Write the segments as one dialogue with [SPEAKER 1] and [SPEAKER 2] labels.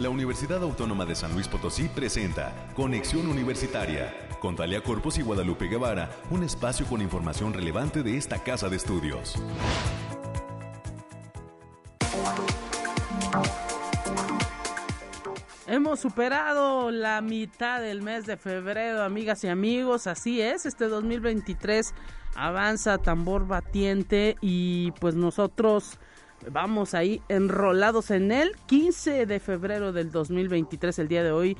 [SPEAKER 1] la Universidad Autónoma de San Luis Potosí presenta Conexión Universitaria con Talia Corpus y Guadalupe Guevara, un espacio con información relevante de esta casa de estudios.
[SPEAKER 2] Hemos superado la mitad del mes de febrero, amigas y amigos. Así es, este 2023 avanza tambor batiente y pues nosotros vamos ahí enrolados en el 15 de febrero del 2023, el día de hoy.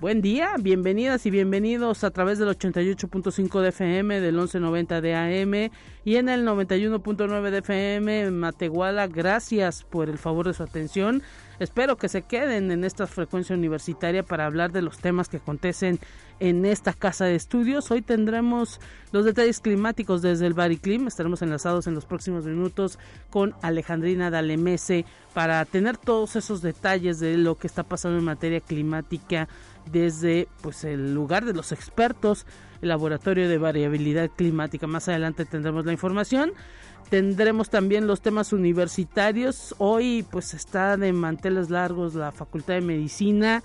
[SPEAKER 2] Buen día, bienvenidas y bienvenidos a través del 88.5 de FM, del 1190 de AM y en el 91.9 de FM en Matehuala. Gracias por el favor de su atención. Espero que se queden en esta frecuencia universitaria para hablar de los temas que acontecen en esta casa de estudios. Hoy tendremos los detalles climáticos desde el Bariclim. Estaremos enlazados en los próximos minutos con Alejandrina Dalemese para tener todos esos detalles de lo que está pasando en materia climática desde pues el lugar de los expertos, el laboratorio de variabilidad climática. Más adelante tendremos la información. Tendremos también los temas universitarios. Hoy pues está de manteles largos la Facultad de Medicina.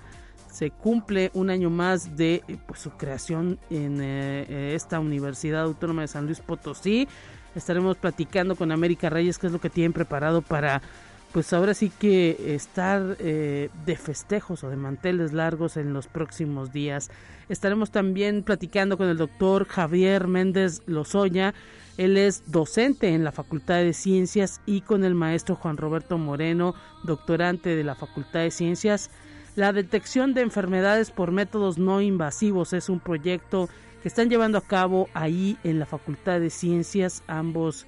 [SPEAKER 2] Se cumple un año más de pues, su creación en eh, esta Universidad Autónoma de San Luis Potosí. Estaremos platicando con América Reyes qué es lo que tienen preparado para pues ahora sí que estar eh, de festejos o de manteles largos en los próximos días. Estaremos también platicando con el doctor Javier Méndez Lozoya. Él es docente en la Facultad de Ciencias y con el maestro Juan Roberto Moreno, doctorante de la Facultad de Ciencias. La detección de enfermedades por métodos no invasivos es un proyecto que están llevando a cabo ahí en la Facultad de Ciencias ambos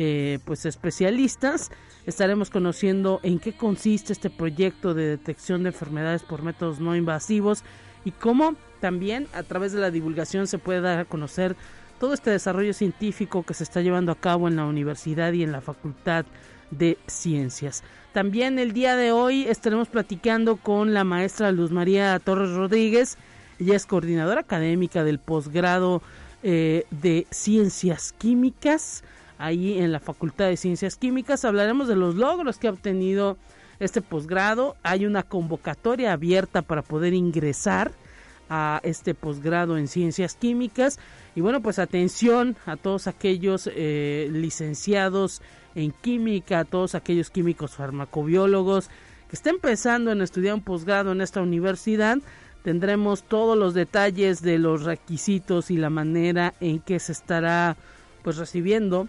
[SPEAKER 2] eh, pues especialistas. Estaremos conociendo en qué consiste este proyecto de detección de enfermedades por métodos no invasivos y cómo también a través de la divulgación se puede dar a conocer todo este desarrollo científico que se está llevando a cabo en la universidad y en la Facultad de Ciencias. También el día de hoy estaremos platicando con la maestra Luz María Torres Rodríguez. Ella es coordinadora académica del posgrado eh, de Ciencias Químicas ahí en la Facultad de Ciencias Químicas. Hablaremos de los logros que ha obtenido este posgrado. Hay una convocatoria abierta para poder ingresar a este posgrado en Ciencias Químicas. Y bueno, pues atención a todos aquellos eh, licenciados en química, a todos aquellos químicos farmacobiólogos que estén pensando en estudiar un posgrado en esta universidad. Tendremos todos los detalles de los requisitos y la manera en que se estará pues recibiendo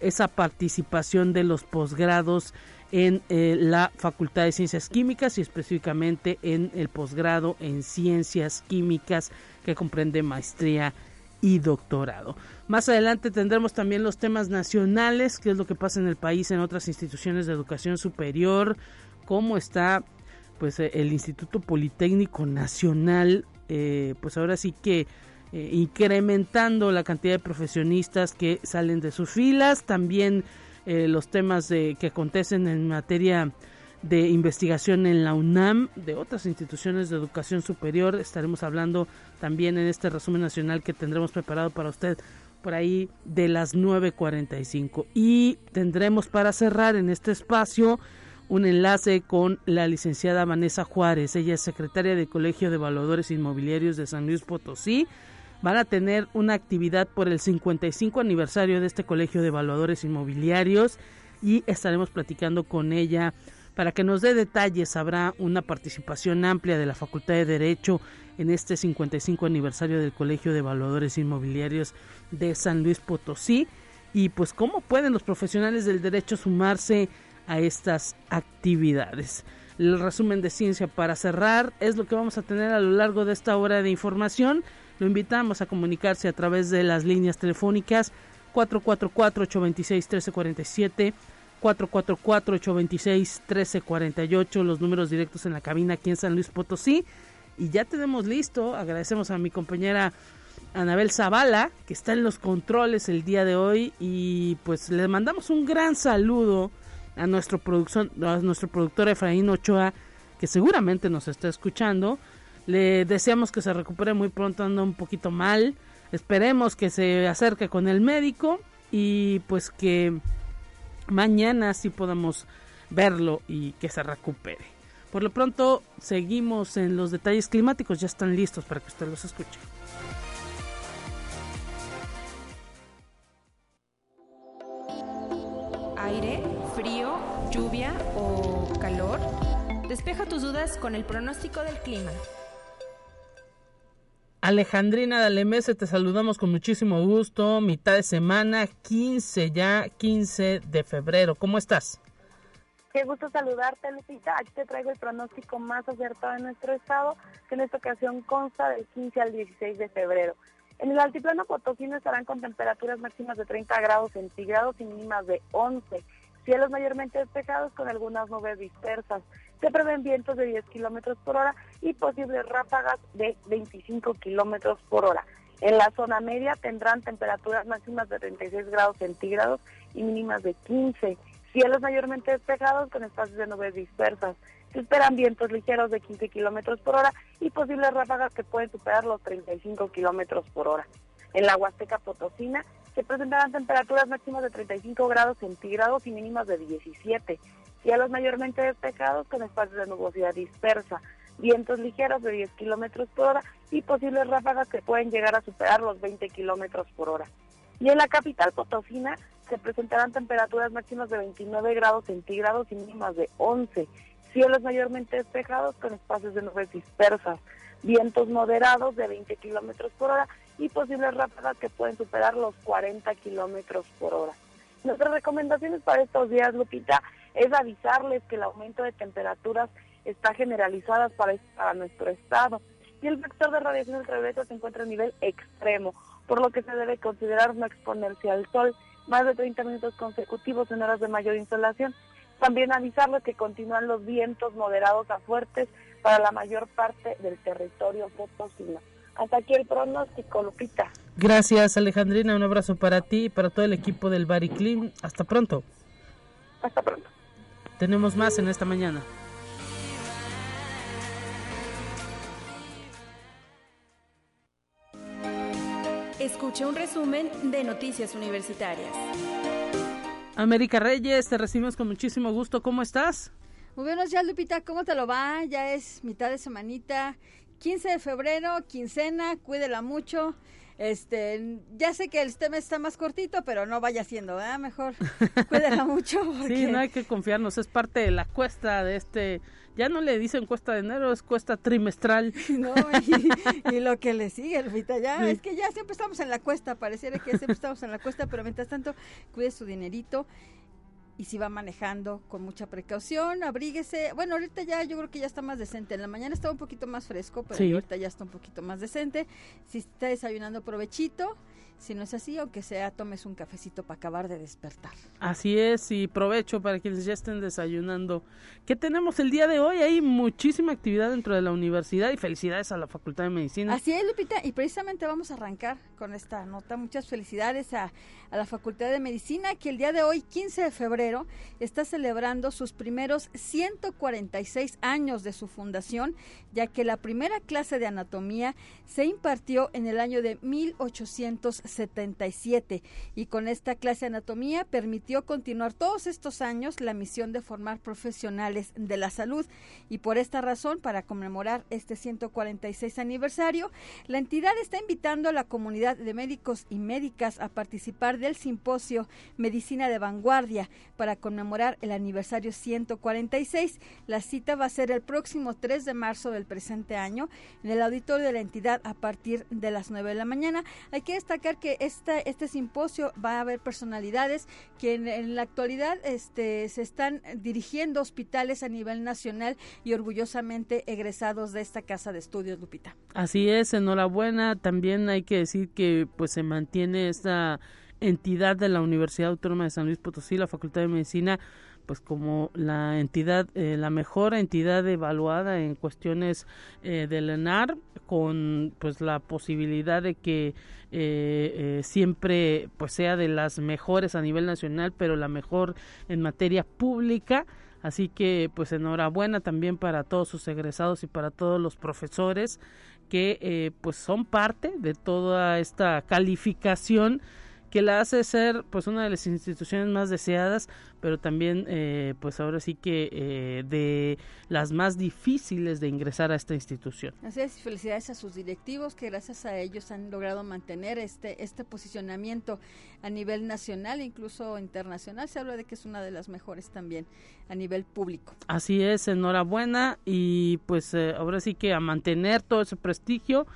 [SPEAKER 2] esa participación de los posgrados en eh, la Facultad de Ciencias Químicas y específicamente en el posgrado en Ciencias Químicas que comprende maestría y doctorado. Más adelante tendremos también los temas nacionales, qué es lo que pasa en el país, en otras instituciones de educación superior, cómo está pues el Instituto Politécnico Nacional, eh, pues ahora sí que eh, incrementando la cantidad de profesionistas que salen de sus filas, también eh, los temas de, que acontecen en materia de investigación en la UNAM, de otras instituciones de educación superior. Estaremos hablando también en este resumen nacional que tendremos preparado para usted por ahí de las 9.45. Y tendremos para cerrar en este espacio un enlace con la licenciada Vanessa Juárez. Ella es secretaria del Colegio de Evaluadores Inmobiliarios de San Luis Potosí van a tener una actividad por el 55 aniversario de este Colegio de Evaluadores Inmobiliarios y estaremos platicando con ella para que nos dé detalles. Habrá una participación amplia de la Facultad de Derecho en este 55 aniversario del Colegio de Evaluadores Inmobiliarios de San Luis Potosí y pues cómo pueden los profesionales del derecho sumarse a estas actividades. El resumen de ciencia para cerrar es lo que vamos a tener a lo largo de esta hora de información. Lo invitamos a comunicarse a través de las líneas telefónicas 444-826-1347, 444-826-1348, los números directos en la cabina aquí en San Luis Potosí. Y ya tenemos listo, agradecemos a mi compañera Anabel Zavala, que está en los controles el día de hoy. Y pues le mandamos un gran saludo a nuestro, producción, a nuestro productor Efraín Ochoa, que seguramente nos está escuchando. Le deseamos que se recupere muy pronto, anda un poquito mal. Esperemos que se acerque con el médico y pues que mañana sí podamos verlo y que se recupere. Por lo pronto, seguimos en los detalles climáticos, ya están listos para que usted los escuche.
[SPEAKER 3] Aire, frío, lluvia o calor. Despeja tus dudas con el pronóstico del clima.
[SPEAKER 2] Alejandrina Dalemese, te saludamos con muchísimo gusto. Mitad de semana, 15 ya, 15 de febrero. ¿Cómo estás?
[SPEAKER 4] Qué gusto saludarte, Lupita. Aquí te traigo el pronóstico más acertado de nuestro estado, que en esta ocasión consta del 15 al 16 de febrero. En el altiplano potosino estarán con temperaturas máximas de 30 grados centígrados y mínimas de 11. Cielos mayormente despejados con algunas nubes dispersas. Se prevén vientos de 10 kilómetros por hora y posibles ráfagas de 25 kilómetros por hora. En la zona media tendrán temperaturas máximas de 36 grados centígrados y mínimas de 15. Cielos mayormente despejados con espacios de nubes dispersas. Se esperan vientos ligeros de 15 kilómetros por hora y posibles ráfagas que pueden superar los 35 kilómetros por hora. En la Huasteca Potosina se presentarán temperaturas máximas de 35 grados centígrados y mínimas de 17 cielos mayormente despejados con espacios de nubosidad dispersa, vientos ligeros de 10 kilómetros por hora y posibles ráfagas que pueden llegar a superar los 20 kilómetros por hora. Y en la capital Potosina se presentarán temperaturas máximas de 29 grados centígrados y mínimas de 11, cielos mayormente despejados con espacios de nubes dispersas, vientos moderados de 20 kilómetros por hora y posibles ráfagas que pueden superar los 40 kilómetros por hora. Nuestras recomendaciones para estos días, Lupita, es avisarles que el aumento de temperaturas está generalizado para, para nuestro estado y el vector de radiación ultravioleta se encuentra a nivel extremo, por lo que se debe considerar no exponerse al sol más de 30 minutos consecutivos en horas de mayor insolación. También avisarles que continúan los vientos moderados a fuertes para la mayor parte del territorio potosino. Hasta aquí el pronóstico, Lupita.
[SPEAKER 2] Gracias, Alejandrina. Un abrazo para ti y para todo el equipo del Bariclim. Hasta pronto.
[SPEAKER 4] Hasta pronto.
[SPEAKER 2] Tenemos más en esta mañana.
[SPEAKER 3] Escucha un resumen de Noticias Universitarias.
[SPEAKER 2] América Reyes, te recibimos con muchísimo gusto. ¿Cómo estás?
[SPEAKER 5] Muy buenos días, Lupita. ¿Cómo te lo va? Ya es mitad de semanita. 15 de febrero, quincena, cuídela mucho. Este, ya sé que el tema está más cortito, pero no vaya siendo, ¿eh? Mejor cuídela mucho.
[SPEAKER 2] Sí, no hay que confiarnos, es parte de la cuesta de este, ya no le dicen cuesta de enero, es cuesta trimestral.
[SPEAKER 5] No, y, lo que le sigue, Lupita, ya, es que ya siempre estamos en la cuesta, pareciera que siempre estamos en la cuesta, pero mientras tanto, cuide su dinerito y si va manejando con mucha precaución, abríguese. Bueno, ahorita ya yo creo que ya está más decente. En la mañana estaba un poquito más fresco, pero ahorita ya está un poquito más decente. Si está desayunando, provechito. Si no es así, aunque sea, tomes un cafecito para acabar de despertar.
[SPEAKER 2] Así es, y provecho para quienes ya estén desayunando. ¿Qué tenemos el día de hoy? Hay muchísima actividad dentro de la universidad y felicidades a la Facultad de Medicina.
[SPEAKER 5] Así es, Lupita, y precisamente vamos a arrancar con esta nota. Muchas felicidades a, a la Facultad de Medicina, que el día de hoy, 15 de febrero, está celebrando sus primeros 146 años de su fundación, ya que la primera clase de anatomía se impartió en el año de 1800 77 y con esta clase de anatomía permitió continuar todos estos años la misión de formar profesionales de la salud. Y por esta razón para conmemorar este 146 aniversario la entidad está invitando a la comunidad de médicos y médicas a participar del simposio Medicina de Vanguardia para conmemorar el aniversario 146 la cita va a ser el próximo 3 de marzo del presente año en el auditorio de la entidad a partir de las 9 de la mañana. Hay que destacar que este, este simposio va a haber personalidades que en, la actualidad este, se están dirigiendo hospitales a nivel nacional y orgullosamente egresados de esta casa de estudios, Lupita.
[SPEAKER 2] Así es, enhorabuena. También hay que decir que pues se mantiene esta entidad de la Universidad Autónoma de San Luis Potosí, la Facultad de Medicina, pues como la entidad, eh, la mejor entidad evaluada en cuestiones eh, del ENAR, con pues la posibilidad de que eh, siempre pues sea de las mejores a nivel nacional, pero la mejor en materia pública. Así que pues enhorabuena también para todos sus egresados y para todos los profesores que pues son parte de toda esta calificación que la hace ser pues una de las instituciones más deseadas, pero también eh, pues ahora sí que eh, de las más difíciles de ingresar a esta institución.
[SPEAKER 5] Así es, felicidades a sus directivos que gracias a ellos han logrado mantener este, este posicionamiento a nivel nacional, incluso internacional. Se habla de que es una de las mejores también a nivel público.
[SPEAKER 2] Así es, enhorabuena y pues eh, ahora sí que a mantener todo ese prestigio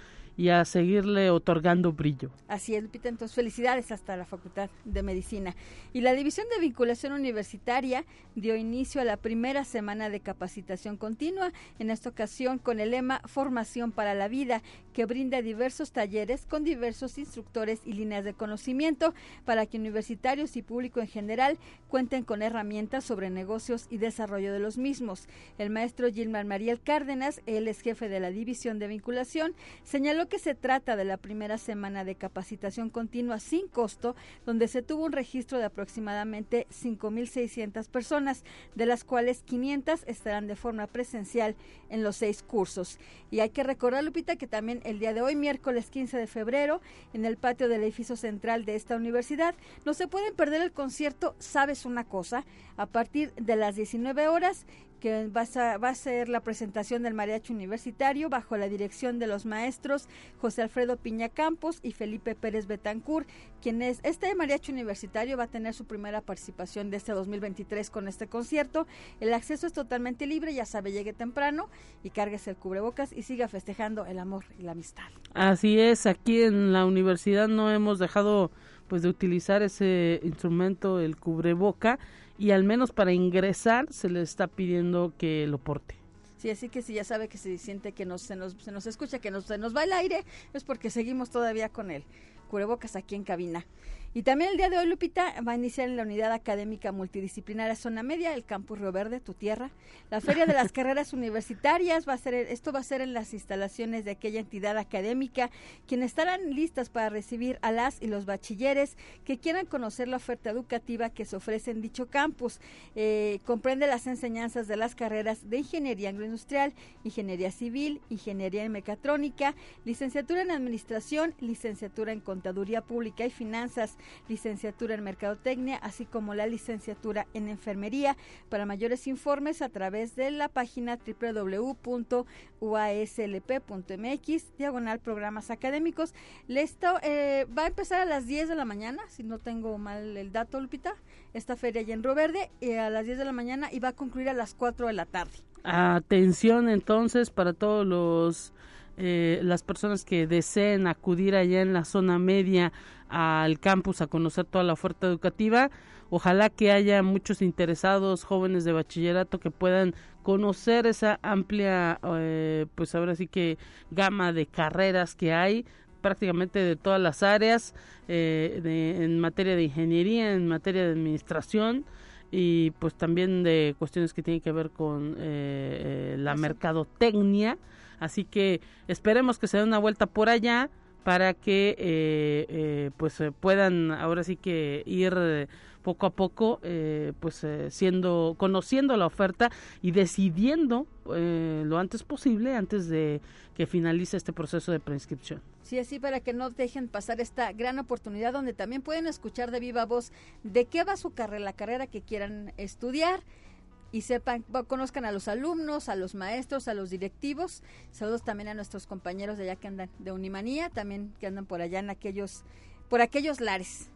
[SPEAKER 2] y a seguirle otorgando brillo.
[SPEAKER 5] Así es, Lupita. Entonces, felicidades hasta la Facultad de Medicina. Y la División de Vinculación Universitaria dio inicio a la primera semana de capacitación continua, en esta ocasión con el lema Formación para la Vida, que brinda diversos talleres con diversos instructores y líneas de conocimiento para que universitarios y público en general cuenten con herramientas sobre negocios y desarrollo de los mismos. El maestro Gilmar Mariel Cárdenas, él es jefe de la División de Vinculación, señaló que se trata de la primera semana de capacitación continua sin costo, donde se tuvo un registro de aproximadamente 5.600 personas, de las cuales 500 estarán de forma presencial en los seis cursos. Y hay que recordar, Lupita, que también el día de hoy, miércoles 15 de febrero, en el patio del edificio central de esta universidad, no se pueden perder el concierto Sabes una cosa, a partir de las 19 horas que va a, va a, ser la presentación del mariachi universitario bajo la dirección de los maestros José Alfredo Piña Campos y Felipe Pérez Betancur, quien es este mariachi universitario va a tener su primera participación de este 2023 con este concierto. El acceso es totalmente libre, ya sabe, llegue temprano y cárguese el cubrebocas y siga festejando el amor y la amistad.
[SPEAKER 2] Así es, aquí en la universidad no hemos dejado pues de utilizar ese instrumento, el cubreboca y al menos para ingresar se le está pidiendo que lo porte.
[SPEAKER 5] Sí, así que si ya sabe que se siente que nos, se, nos, se nos escucha, que nos, se nos va el aire, es porque seguimos todavía con el cubrebocas aquí en cabina. Y también el día de hoy, Lupita, va a iniciar en la Unidad Académica Multidisciplinaria Zona Media, el Campus Río Verde, tu tierra. La Feria de las Carreras Universitarias va a ser, esto va a ser en las instalaciones de aquella entidad académica, quienes estarán listas para recibir a las y los bachilleres que quieran conocer la oferta educativa que se ofrece en dicho campus. Eh, comprende las enseñanzas de las carreras de Ingeniería Agroindustrial, Ingeniería Civil, Ingeniería en Mecatrónica, Licenciatura en Administración, Licenciatura en Contaduría Pública y Finanzas, licenciatura en Mercadotecnia, así como la licenciatura en Enfermería. Para mayores informes a través de la página www.uaslp.mx, diagonal programas académicos. Esto eh, va a empezar a las 10 de la mañana, si no tengo mal el dato, Lupita, esta feria ya en Río Verde, eh, a las 10 de la mañana y va a concluir a las 4 de la tarde.
[SPEAKER 2] Atención entonces para todos los eh, las personas que deseen acudir allá en la zona media al campus a conocer toda la oferta educativa. Ojalá que haya muchos interesados jóvenes de bachillerato que puedan conocer esa amplia, eh, pues ahora sí que gama de carreras que hay prácticamente de todas las áreas eh, de, en materia de ingeniería, en materia de administración y pues también de cuestiones que tienen que ver con eh, la mercadotecnia. Así que esperemos que se dé una vuelta por allá para que eh, eh, pues eh, puedan ahora sí que ir eh, poco a poco eh, pues siendo conociendo la oferta y decidiendo lo antes posible antes de que finalice este proceso de preinscripción.
[SPEAKER 5] Sí, así para que no dejen pasar esta gran oportunidad donde también pueden escuchar de viva voz de qué va su carrera, la carrera que quieran estudiar y sepan, conozcan a los alumnos, a los maestros, a los directivos. Saludos también a nuestros compañeros de allá que andan de Unimanía, también que andan por allá en aquellos, por aquellos lares.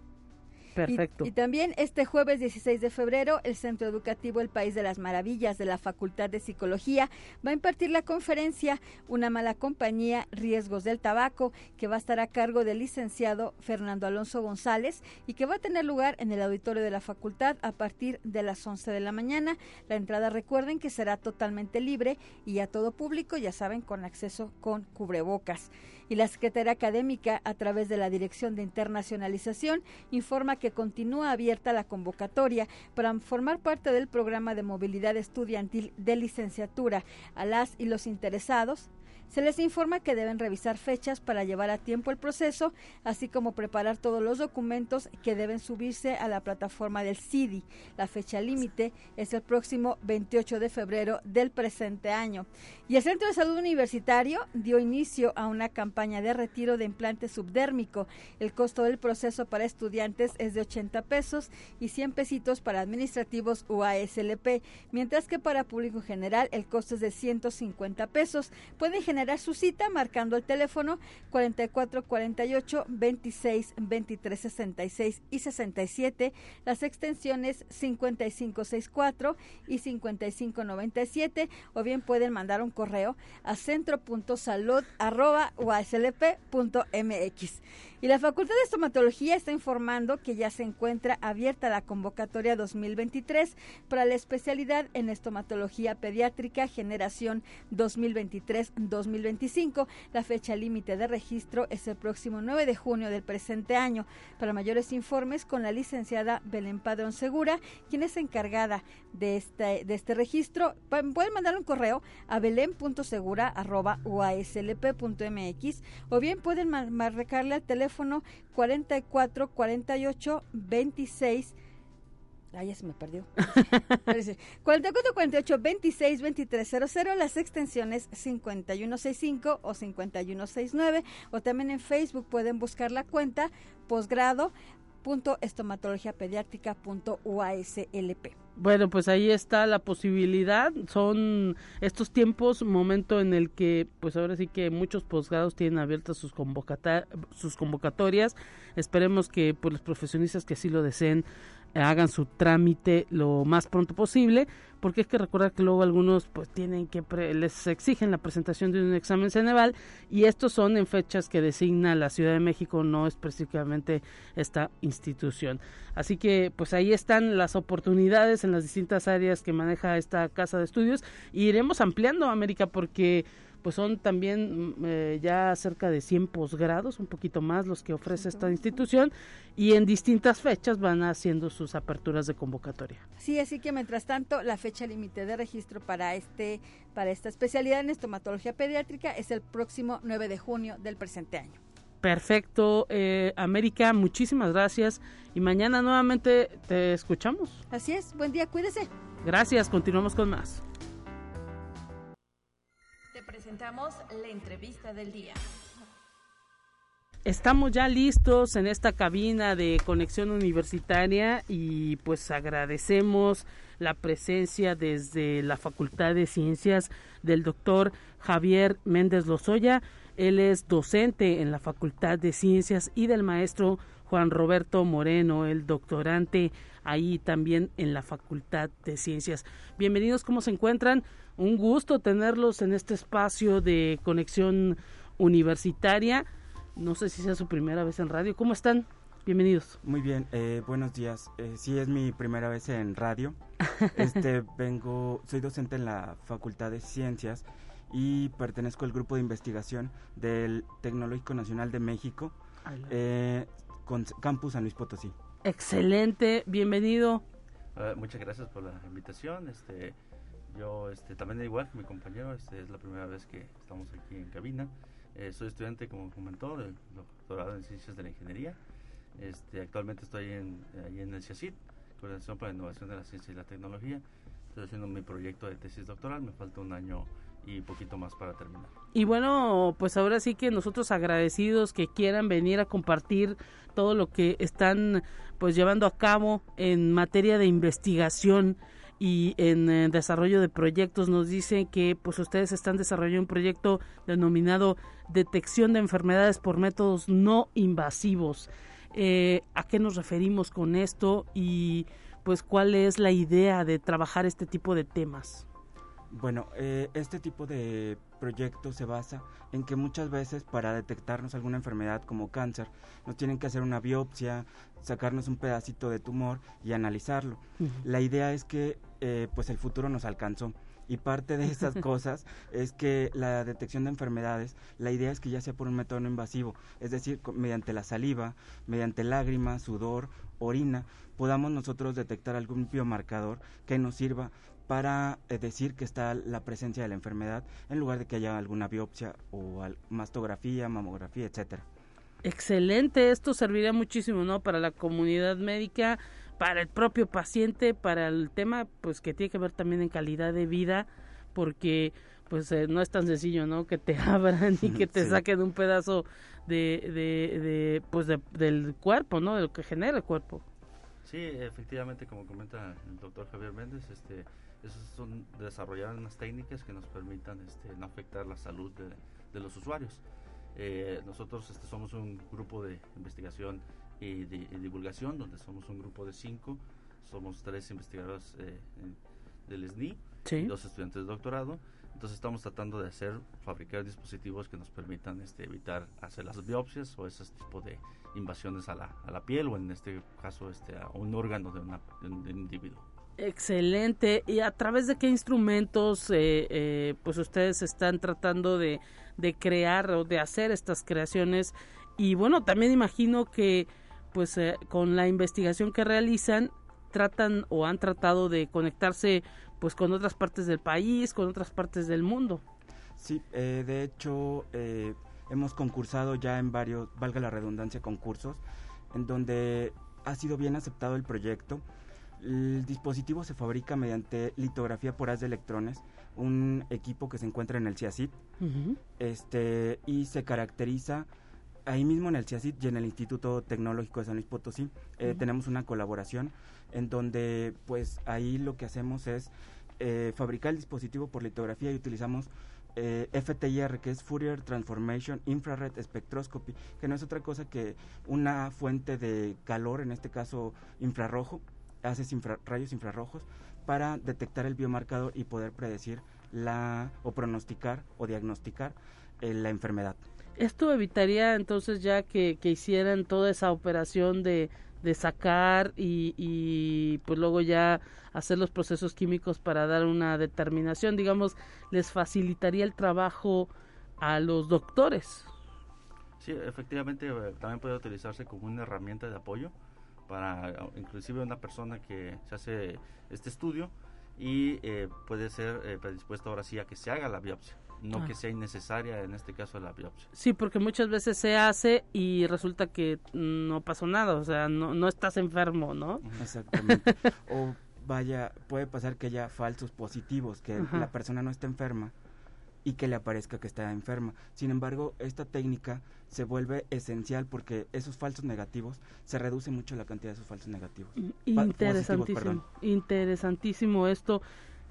[SPEAKER 2] Perfecto.
[SPEAKER 5] Y, y, también este jueves 16 de febrero, el Centro Educativo El País de las Maravillas de la Facultad de Psicología va a impartir la conferencia Una mala compañía, riesgos del tabaco, que va a estar a cargo del licenciado Fernando Alonso González y que va a tener lugar en el auditorio de la facultad a partir de las 11 de la mañana. La entrada recuerden que será totalmente libre y a todo público, ya saben, con acceso con cubrebocas y la Secretaría Académica, a través de la Dirección de Internacionalización, informa que continúa abierta la convocatoria para formar parte del programa de movilidad estudiantil de licenciatura. A las y los interesados Se les informa que deben revisar fechas para llevar a tiempo el proceso, así como preparar todos los documentos que deben subirse a la plataforma del CIDI. La fecha límite es el próximo 28 de febrero del presente año. Y el Centro de Salud Universitario dio inicio a una campaña de retiro de implante subdérmico. El costo del proceso para estudiantes es de 80 pesos y 100 pesitos para administrativos o ASLP, mientras que para público general el costo es de 150 pesos. Pueden su cita marcando el teléfono 4448 26 23 66 y 67, las extensiones 5564 y 5597 o bien pueden mandar un correo a centro.salud@uslp.mx. Y la Facultad de Estomatología está informando que ya se encuentra abierta la convocatoria 2023 para la especialidad en estomatología pediátrica generación 2023-2025. La fecha límite de registro es el próximo 9 de junio del presente año. Para mayores informes con la licenciada Belén Padrón Segura, quien es encargada de este, de este registro, pueden mandar un correo a belén.segura.uaslp.mx o bien pueden marcarle al teléfono teléfono 44 48 26 Ay, ya se me perdió. 44 48 26 2300, las extensiones 5165 o 5169 o también en Facebook pueden buscar la cuenta posgrado uaslp
[SPEAKER 2] Bueno, pues ahí está la posibilidad. Son estos tiempos, momento en el que, pues ahora sí que muchos posgrados tienen abiertas sus, sus convocatorias. Esperemos que pues, los profesionistas que así lo deseen hagan su trámite lo más pronto posible, porque hay que recordar que luego algunos pues tienen que les exigen la presentación de un examen Ceneval y estos son en fechas que designa la Ciudad de México, no específicamente esta institución. Así que pues ahí están las oportunidades en las distintas áreas que maneja esta casa de estudios y iremos ampliando América porque pues son también mm, eh, ya cerca de 100 posgrados, un poquito más los que ofrece esta institución y en distintas fechas van haciendo sus aperturas de convocatoria.
[SPEAKER 5] Sí, así que mientras tanto la fecha límite de registro para este para esta especialidad en estomatología pediátrica es el próximo 9 de junio del presente año.
[SPEAKER 2] Perfecto, eh, América, muchísimas gracias y mañana nuevamente te escuchamos.
[SPEAKER 5] Así es, buen día, cuídese.
[SPEAKER 2] Gracias, continuamos con más
[SPEAKER 3] presentamos la entrevista del día.
[SPEAKER 2] Estamos ya listos en esta cabina de conexión universitaria y pues agradecemos la presencia desde la Facultad de Ciencias del doctor Javier Méndez Lozoya. Él es docente en la Facultad de Ciencias y del maestro Juan Roberto Moreno, el doctorante ahí también en la Facultad de Ciencias. Bienvenidos, ¿cómo se encuentran? Un gusto tenerlos en este espacio de conexión universitaria. No sé si sea su primera vez en radio. ¿Cómo están? Bienvenidos.
[SPEAKER 6] Muy bien, eh, buenos días. Eh, sí, es mi primera vez en radio. Este, vengo, soy docente en la Facultad de Ciencias y pertenezco al grupo de investigación del Tecnológico Nacional de México, eh, con Campus San Luis Potosí.
[SPEAKER 2] Excelente, bienvenido.
[SPEAKER 7] Ah, muchas gracias por la invitación. Este, yo este, también igual que mi compañero, este, es la primera vez que estamos aquí en cabina. Eh, soy estudiante, como comentó, del doctorado en Ciencias de la Ingeniería. Este, actualmente estoy en, ahí en el CIACID, Coordinación para la Innovación de la Ciencia y la Tecnología. Estoy haciendo mi proyecto de tesis doctoral, me falta un año y poquito más para terminar.
[SPEAKER 2] Y bueno, pues ahora sí que nosotros agradecidos que quieran venir a compartir todo lo que están pues llevando a cabo en materia de investigación y en eh, desarrollo de proyectos nos dicen que pues ustedes están desarrollando un proyecto denominado detección de enfermedades por métodos no invasivos. Eh, ¿A qué nos referimos con esto y pues cuál es la idea de trabajar este tipo de temas?
[SPEAKER 6] Bueno, eh, este tipo de proyecto se basa en que muchas veces para detectarnos alguna enfermedad como cáncer nos tienen que hacer una biopsia, sacarnos un pedacito de tumor y analizarlo. La idea es que eh, pues el futuro nos alcanzó y parte de esas cosas es que la detección de enfermedades, la idea es que ya sea por un método no invasivo, es decir, mediante la saliva, mediante lágrimas, sudor, orina, podamos nosotros detectar algún biomarcador que nos sirva para eh, decir que está la presencia de la enfermedad en lugar de que haya alguna biopsia o mastografía, mamografía, etcétera.
[SPEAKER 2] Excelente, esto serviría muchísimo, ¿no? Para la comunidad médica, para el propio paciente, para el tema, pues que tiene que ver también en calidad de vida, porque pues eh, no es tan sencillo, ¿no? Que te abran y que te saquen un pedazo de, de, de pues del cuerpo, ¿no? De lo que genera el cuerpo.
[SPEAKER 7] Sí, efectivamente, como comenta el doctor Javier Méndez, este, esos son desarrollar unas técnicas que nos permitan este, no afectar la salud de, los usuarios. Eh, nosotros este, somos un grupo de investigación y, de, divulgación, donde somos un grupo de cinco, somos tres investigadores eh, del SNI y dos estudiantes de doctorado. Entonces estamos tratando de hacer, fabricar dispositivos que nos permitan este, evitar hacer las biopsias o ese tipo de invasiones a la, a la piel o en este caso este, a un órgano de, una, de un individuo.
[SPEAKER 2] Excelente. ¿Y a través de qué instrumentos eh, eh, pues ustedes están tratando de, de, crear o de hacer estas creaciones? Y bueno, también imagino que pues eh, con la investigación que realizan tratan o han tratado de conectarse pues con otras partes del país, con otras partes del mundo.
[SPEAKER 6] Sí, de hecho hemos concursado ya en varios, valga la redundancia, concursos, en donde ha sido bien aceptado el proyecto el dispositivo se fabrica mediante litografía por haz de electrones, un equipo que se encuentra en el CIACIT, este, y se caracteriza ahí mismo en el CIACIT y en el Instituto Tecnológico de San Luis Potosí. Eh, tenemos una colaboración en donde pues ahí lo que hacemos es eh, fabricar el dispositivo por litografía y utilizamos eh, FTIR, que es Fourier Transformation Infrared Spectroscopy, que no es otra cosa que una fuente de calor, en este caso infrarrojo, haces rayos infrarrojos para detectar el biomarcador y poder predecir la o pronosticar o diagnosticar eh, la enfermedad.
[SPEAKER 2] Esto evitaría entonces ya que, que hicieran toda esa operación de, de sacar y, y, pues luego ya hacer los procesos químicos para dar una determinación, digamos, les facilitaría el trabajo a los doctores.
[SPEAKER 7] Sí, efectivamente eh, también puede utilizarse como una herramienta de apoyo para inclusive una persona que se hace este estudio y eh, puede ser eh, predispuesto ahora sí a que se haga la biopsia no ah. que sea innecesaria en este caso la biopsia.
[SPEAKER 2] Sí, porque muchas veces se hace y resulta que no pasó nada, o sea, no, no estás enfermo, ¿no?
[SPEAKER 6] Exactamente. o vaya, puede pasar que haya falsos positivos, que la persona no está enferma y que le aparezca que está enferma. Sin embargo, esta técnica se vuelve esencial porque esos falsos negativos se reduce mucho la cantidad de esos falsos negativos.
[SPEAKER 2] Interesantísimo, interesantísimo esto.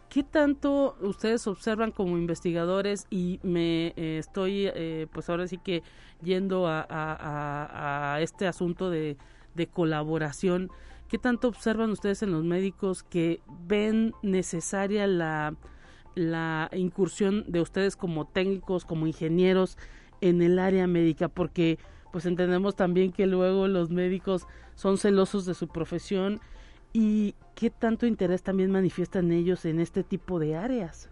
[SPEAKER 2] ¿Qué tanto ustedes observan como investigadores y me eh, estoy, eh, pues ahora sí que yendo a, a, a este asunto de, de colaboración? ¿Qué tanto observan ustedes en los médicos que ven necesaria la la incursión de ustedes como técnicos, como ingenieros en el área médica, porque pues entendemos también que luego los médicos son celosos de su profesión y qué tanto interés también manifiestan ellos en este tipo de áreas.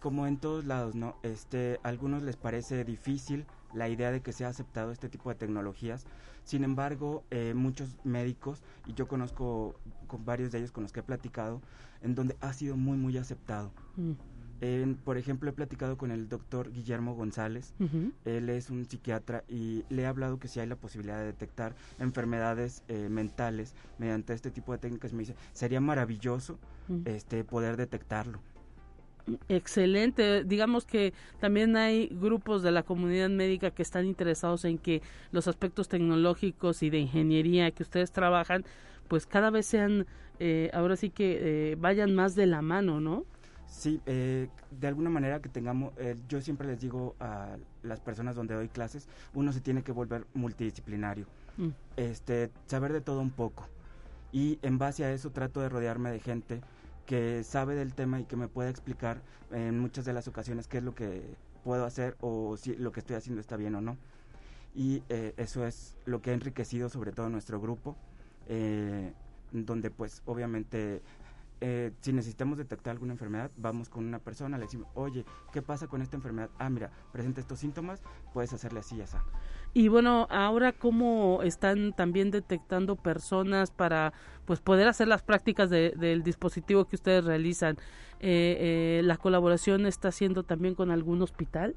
[SPEAKER 6] Como en todos lados, ¿no? Este, a algunos les parece difícil la idea de que se ha aceptado este tipo de tecnologías. Sin embargo, eh, muchos médicos, y yo conozco con varios de ellos con los que he platicado, en donde ha sido muy, muy aceptado. Mm. por ejemplo, he platicado con el doctor Guillermo González. Él es un psiquiatra y le he hablado que si hay la posibilidad de detectar enfermedades eh, mentales mediante este tipo de técnicas, me dice, sería maravilloso mm. este, poder detectarlo.
[SPEAKER 2] Excelente. Digamos que también hay grupos de la comunidad médica que están interesados en que los aspectos tecnológicos y de ingeniería que ustedes trabajan, pues cada vez sean, eh, ahora sí que eh, vayan más de la mano, ¿no?
[SPEAKER 6] Sí, eh, de alguna manera que tengamos, yo siempre les digo a las personas donde doy clases, uno se tiene que volver multidisciplinario, mm. este, saber de todo un poco. Y en base a eso trato de rodearme de gente que sabe del tema y que me pueda explicar en muchas de las ocasiones qué es lo que puedo hacer o si lo que estoy haciendo está bien o no. Y eh, eso es lo que ha enriquecido sobre todo nuestro grupo, eh, donde pues obviamente eh, si necesitamos detectar alguna enfermedad, vamos con una persona, le decimos, oye, ¿qué pasa con esta enfermedad? Ah, mira, presenta estos síntomas, puedes hacerle así y así.
[SPEAKER 2] Y bueno, ahora cómo están también detectando personas para pues poder hacer las prácticas del dispositivo que ustedes realizan. Eh, eh, la colaboración está haciendo también con algún hospital.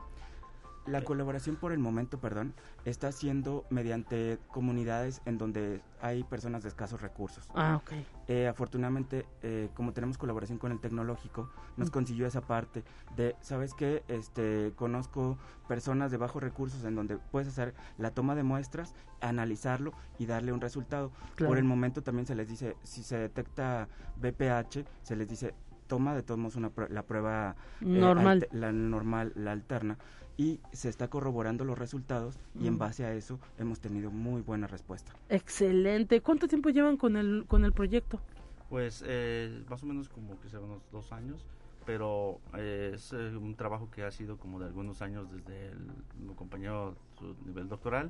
[SPEAKER 6] La colaboración por el momento, perdón, está siendo mediante comunidades en donde hay personas de escasos recursos.
[SPEAKER 2] Ah, ok.
[SPEAKER 6] Eh, afortunadamente, eh, como tenemos colaboración con el tecnológico, nos mm. consiguió esa parte de, ¿sabes qué? Este, conozco personas de bajos recursos en donde puedes hacer la toma de muestras, analizarlo y darle un resultado. Por el momento también se les dice, si se detecta BPH, se les dice, toma de todos modos una, la prueba
[SPEAKER 2] eh, normal.
[SPEAKER 6] la normal, la alterna y se está corroborando los resultados y en mm. base a eso hemos tenido muy buena respuesta.
[SPEAKER 2] Excelente. ¿Cuánto tiempo llevan con el con el proyecto?
[SPEAKER 7] Pues eh, más o menos como que sea unos dos años, pero eh, es eh, un trabajo que ha sido como de algunos años desde el, mi compañero su nivel doctoral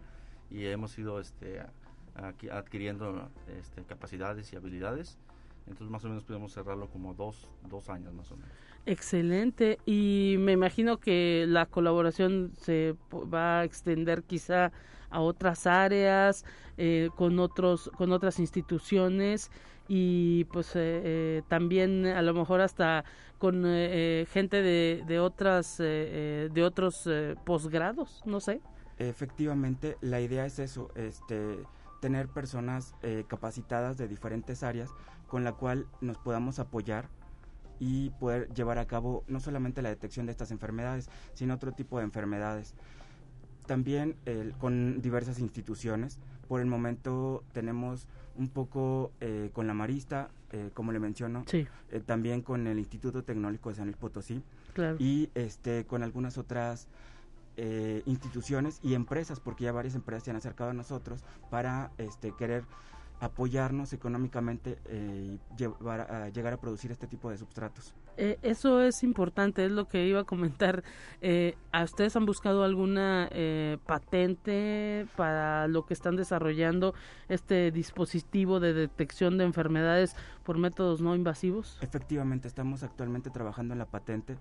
[SPEAKER 7] y hemos ido este, adquiriendo este, capacidades y habilidades. Entonces más o menos podemos cerrarlo como dos, dos años más o menos.
[SPEAKER 2] Excelente. Y me imagino que la colaboración se va a extender quizá a otras áreas, eh, con otros, con otras instituciones y pues eh, eh, también a lo mejor hasta con gente de, de otras, de otros posgrados, no sé.
[SPEAKER 6] Efectivamente, la idea es eso, este, tener personas capacitadas de diferentes áreas con la cual nos podamos apoyar y poder llevar a cabo no solamente la detección de estas enfermedades, sino otro tipo de enfermedades. También con diversas instituciones. Por el momento tenemos un poco eh, con la Marista, eh, como le menciono,
[SPEAKER 2] sí.
[SPEAKER 6] Eh, también con el Instituto Tecnológico de San Luis Potosí y este, con algunas otras instituciones y empresas, porque ya varias empresas se han acercado a nosotros para este, querer apoyarnos económicamente eh, y llevar a, llegar a producir este tipo de substratos.
[SPEAKER 2] Eh, eso es importante, es lo que iba a comentar. Eh, ¿A ustedes han buscado alguna patente para lo que están desarrollando este dispositivo de detección de enfermedades por métodos no invasivos?
[SPEAKER 6] Efectivamente, estamos actualmente trabajando en la patente.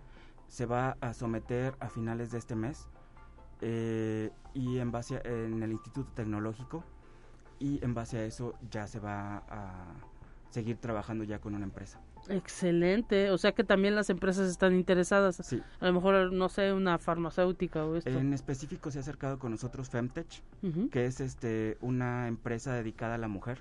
[SPEAKER 6] Se va a someter a finales de este mes y en base en el Instituto Tecnológico y en base a eso ya se va a seguir trabajando ya con una empresa.
[SPEAKER 2] Excelente, o sea que también las empresas están interesadas.
[SPEAKER 6] Sí.
[SPEAKER 2] A lo mejor, no sé, una farmacéutica o esto.
[SPEAKER 6] En específico se ha acercado con nosotros Femtech, que es este una empresa dedicada a la mujer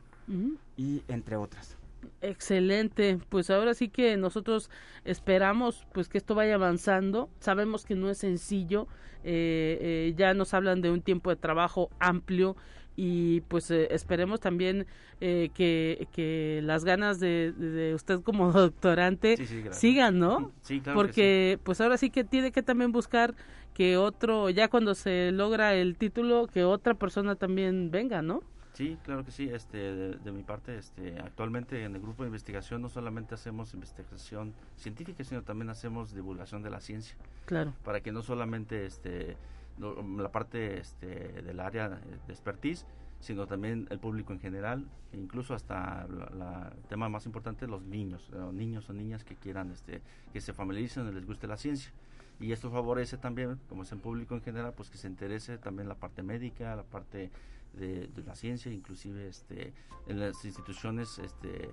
[SPEAKER 6] y entre otras.
[SPEAKER 2] Excelente, pues ahora sí que nosotros esperamos pues que esto vaya avanzando. Sabemos que no es sencillo, eh, eh, ya nos hablan de un tiempo de trabajo amplio y pues eh, esperemos también eh, que, que, las ganas de, de, usted como doctorante sigan, ¿no?
[SPEAKER 7] Sí, claro
[SPEAKER 2] Porque pues ahora sí que tiene que también buscar que otro, ya cuando se logra el título, que otra persona también venga, ¿no?
[SPEAKER 7] Sí, claro que sí. Este, de, mi parte, este, actualmente en el grupo de investigación no solamente hacemos investigación científica, sino también hacemos divulgación de la ciencia.
[SPEAKER 2] Claro.
[SPEAKER 7] Para que no solamente este, la parte este, del área de expertise, sino también el público en general, e incluso hasta el tema más importante, los niños, los niños o niñas que quieran, este, que se familiaricen y les guste la ciencia. Y esto favorece también, como es el público en general, pues que se interese también la parte médica, la parte de, la ciencia, inclusive este, en las instituciones este,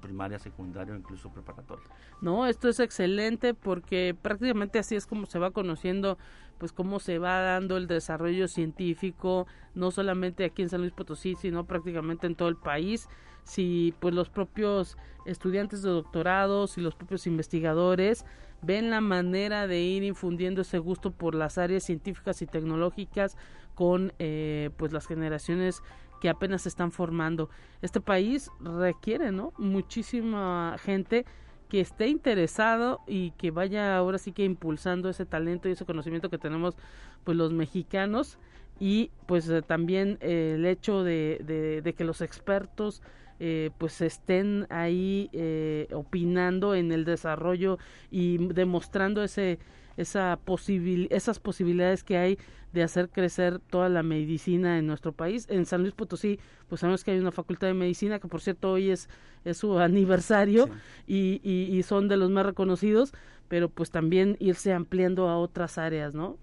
[SPEAKER 7] primaria, secundaria o incluso preparatoria.
[SPEAKER 2] No, esto es excelente porque prácticamente así es como se va conociendo pues cómo se va dando el desarrollo científico, no solamente aquí en San Luis Potosí, sino prácticamente en todo el país. Si pues los propios estudiantes de doctorados y los propios investigadores ven la manera de ir infundiendo ese gusto por las áreas científicas y tecnológicas con eh, pues las generaciones que apenas se están formando. Este país requiere, ¿no? Muchísima gente que esté interesado y que vaya ahora sí que impulsando ese talento y ese conocimiento que tenemos pues los mexicanos y pues eh, también eh, el hecho de, que los expertos eh, pues estén ahí opinando en el desarrollo y demostrando ese esa posibil esas posibilidades que hay de hacer crecer toda la medicina en nuestro país. En San Luis Potosí, pues sabemos que hay una facultad de medicina, que por cierto hoy es, es su aniversario y, y, son de los más reconocidos, pero pues también irse ampliando a otras áreas, ¿no?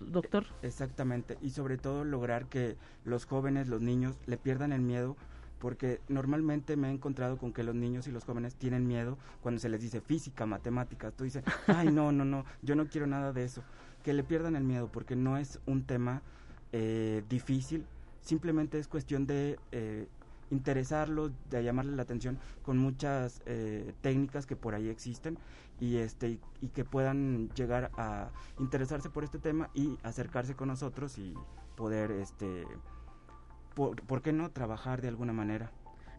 [SPEAKER 2] Doctor.
[SPEAKER 6] Exactamente, y sobre todo lograr que los jóvenes, los niños, le pierdan el miedo porque normalmente me he encontrado con que los niños y los jóvenes tienen miedo cuando se les dice física, matemáticas. Tú dices, ay, no, no, no, yo no quiero nada de eso. Que le pierdan el miedo porque no es un tema eh, difícil, simplemente es cuestión de eh, interesarlos, de llamarle la atención con muchas eh, técnicas que por ahí existen y este y que puedan llegar a interesarse por este tema y acercarse con nosotros y poder este por, qué no trabajar de alguna manera.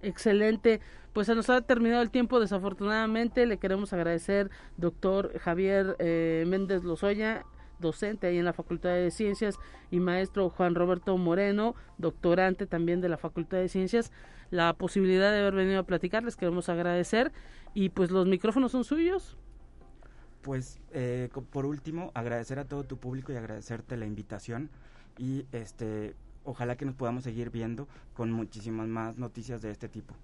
[SPEAKER 2] Excelente. Pues se nos ha terminado el tiempo, desafortunadamente. Le queremos agradecer, doctor Javier eh, Méndez Lozoya, docente ahí en la Facultad de Ciencias, y maestro Juan Roberto Moreno, doctorante también de la Facultad de Ciencias, la posibilidad de haber venido a platicar. Les queremos agradecer. Y pues los micrófonos son suyos.
[SPEAKER 6] Pues eh, por último, agradecer a todo tu público y agradecerte la invitación y este ojalá que nos podamos seguir viendo con muchísimas más noticias de este tipo.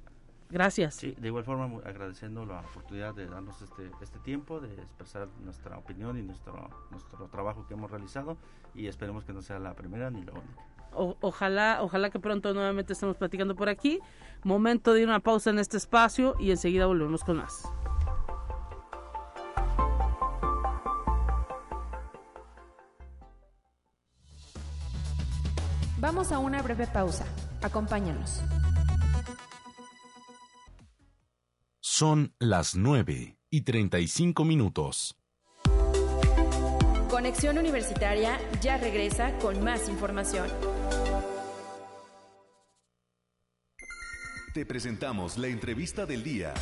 [SPEAKER 2] Gracias.
[SPEAKER 7] Sí, de igual forma agradeciendo la oportunidad de darnos este, este tiempo, de expresar nuestra opinión y nuestro, nuestro trabajo que hemos realizado y esperemos que no sea la primera ni la única.
[SPEAKER 2] ojalá, ojalá que pronto nuevamente estemos platicando por aquí. Momento de ir una pausa en este espacio y enseguida volvemos con más.
[SPEAKER 3] Vamos a una breve pausa. Acompáñanos.
[SPEAKER 1] Son las 9 y 35 minutos.
[SPEAKER 3] Conexión Universitaria ya regresa con más información.
[SPEAKER 1] Te presentamos la entrevista del día.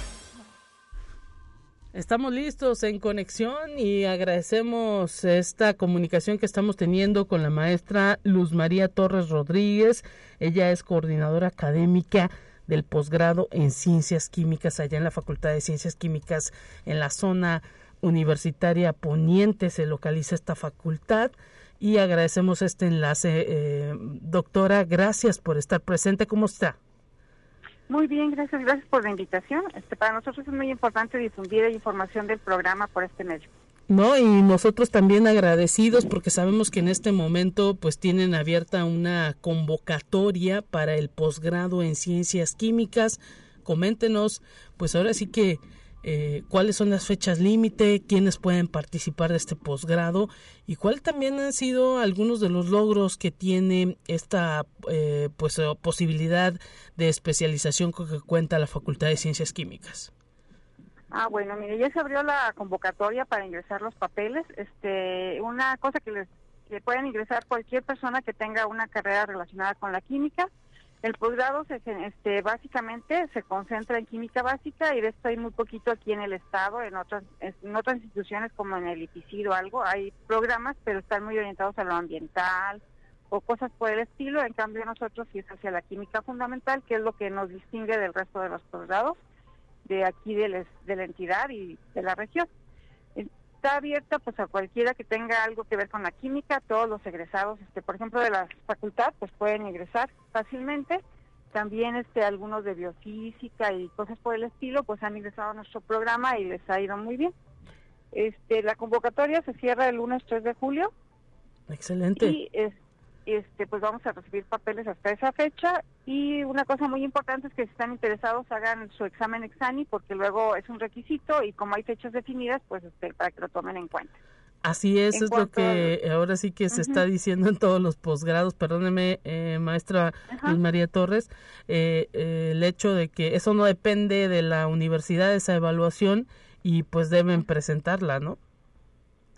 [SPEAKER 2] Estamos listos en conexión y agradecemos esta comunicación que estamos teniendo con la maestra Luz María Torres Rodríguez. Ella es coordinadora académica del posgrado en Ciencias Químicas allá en la Facultad de Ciencias Químicas en la zona universitaria poniente se localiza esta facultad y agradecemos este enlace. Eh, doctora, gracias por estar presente. ¿Cómo está?
[SPEAKER 8] Muy bien, gracias, gracias por la invitación. Este, para nosotros es muy importante difundir la información del programa por este medio.
[SPEAKER 2] No, y nosotros también agradecidos porque sabemos que en este momento pues tienen abierta una convocatoria para el posgrado en ciencias químicas. Coméntenos, pues ahora sí que eh, cuáles son las fechas límite, quiénes pueden participar de este posgrado y cuál también han sido algunos de los logros que tiene esta eh, pues posibilidad de especialización con que cuenta la Facultad de Ciencias Químicas.
[SPEAKER 8] Ah, bueno, mire, ya se abrió la convocatoria para ingresar los papeles. Este, una cosa que les que pueden ingresar cualquier persona que tenga una carrera relacionada con la química el posgrado se, este, básicamente se concentra en química básica y de esto hay muy poquito aquí en el estado, en otras, en otras instituciones como en el IPICID o algo, hay programas, pero están muy orientados a lo ambiental o cosas por el estilo. En cambio nosotros sí es hacia la química fundamental, que es lo que nos distingue del resto de los posgrados de aquí de, de la entidad y de la región está abierta pues a cualquiera que tenga algo que ver con la química, todos los egresados, este, por ejemplo, de la facultad, pues pueden ingresar fácilmente. También este, algunos de biofísica y cosas por el estilo, pues han ingresado a nuestro programa y les ha ido muy bien. Este, la convocatoria se cierra el lunes 3 de julio.
[SPEAKER 2] Excelente.
[SPEAKER 8] Y este, pues vamos a recibir papeles hasta esa fecha y una cosa muy importante es que si están interesados hagan su examen exani porque luego es un requisito y como hay fechas definidas, pues este, para que lo tomen en cuenta.
[SPEAKER 2] Así es, es lo que ahora sí que se está diciendo en todos los posgrados. Perdóneme, eh, maestra María Torres, eh, eh, el hecho de que eso no depende de la universidad, esa evaluación, y pues deben presentarla, ¿no?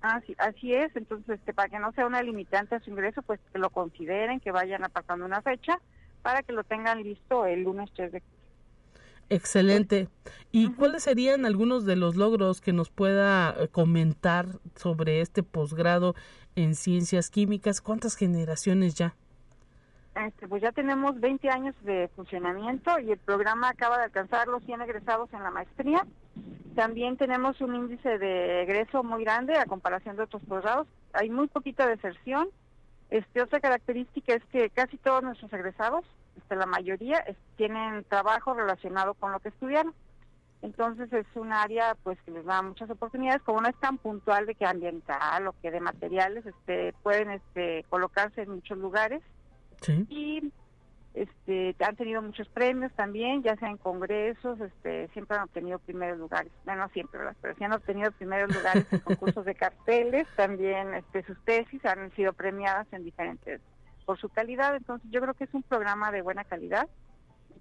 [SPEAKER 8] Así, así es, entonces este, para que no sea una limitante a su ingreso, pues que lo consideren, que vayan apartando una fecha para que lo tengan listo el lunes 3 de
[SPEAKER 2] Excelente. ¿Y cuáles serían algunos de los logros que nos pueda eh, comentar sobre este posgrado en ciencias químicas? ¿Cuántas generaciones ya?
[SPEAKER 8] Este, pues ya tenemos 20 años de funcionamiento y el programa acaba de alcanzar los 100 egresados en la maestría También tenemos un índice de egreso muy grande a comparación de otros posgrados. Hay muy poquita deserción. Este, otra característica es que casi todos nuestros egresados, este, la mayoría, tienen trabajo relacionado con lo que estudiaron. Entonces es un área pues que les da muchas oportunidades, como no es tan puntual de que ambiental o que de materiales, este, pueden este, colocarse en muchos lugares. Y este, han tenido muchos premios también, ya sea en congresos, este, siempre han obtenido primeros lugares, bueno, no siempre, pero sí han obtenido primeros lugares en concursos de carteles, también este, sus tesis han sido premiadas en diferentes, por su calidad, entonces yo creo que es un programa de buena calidad,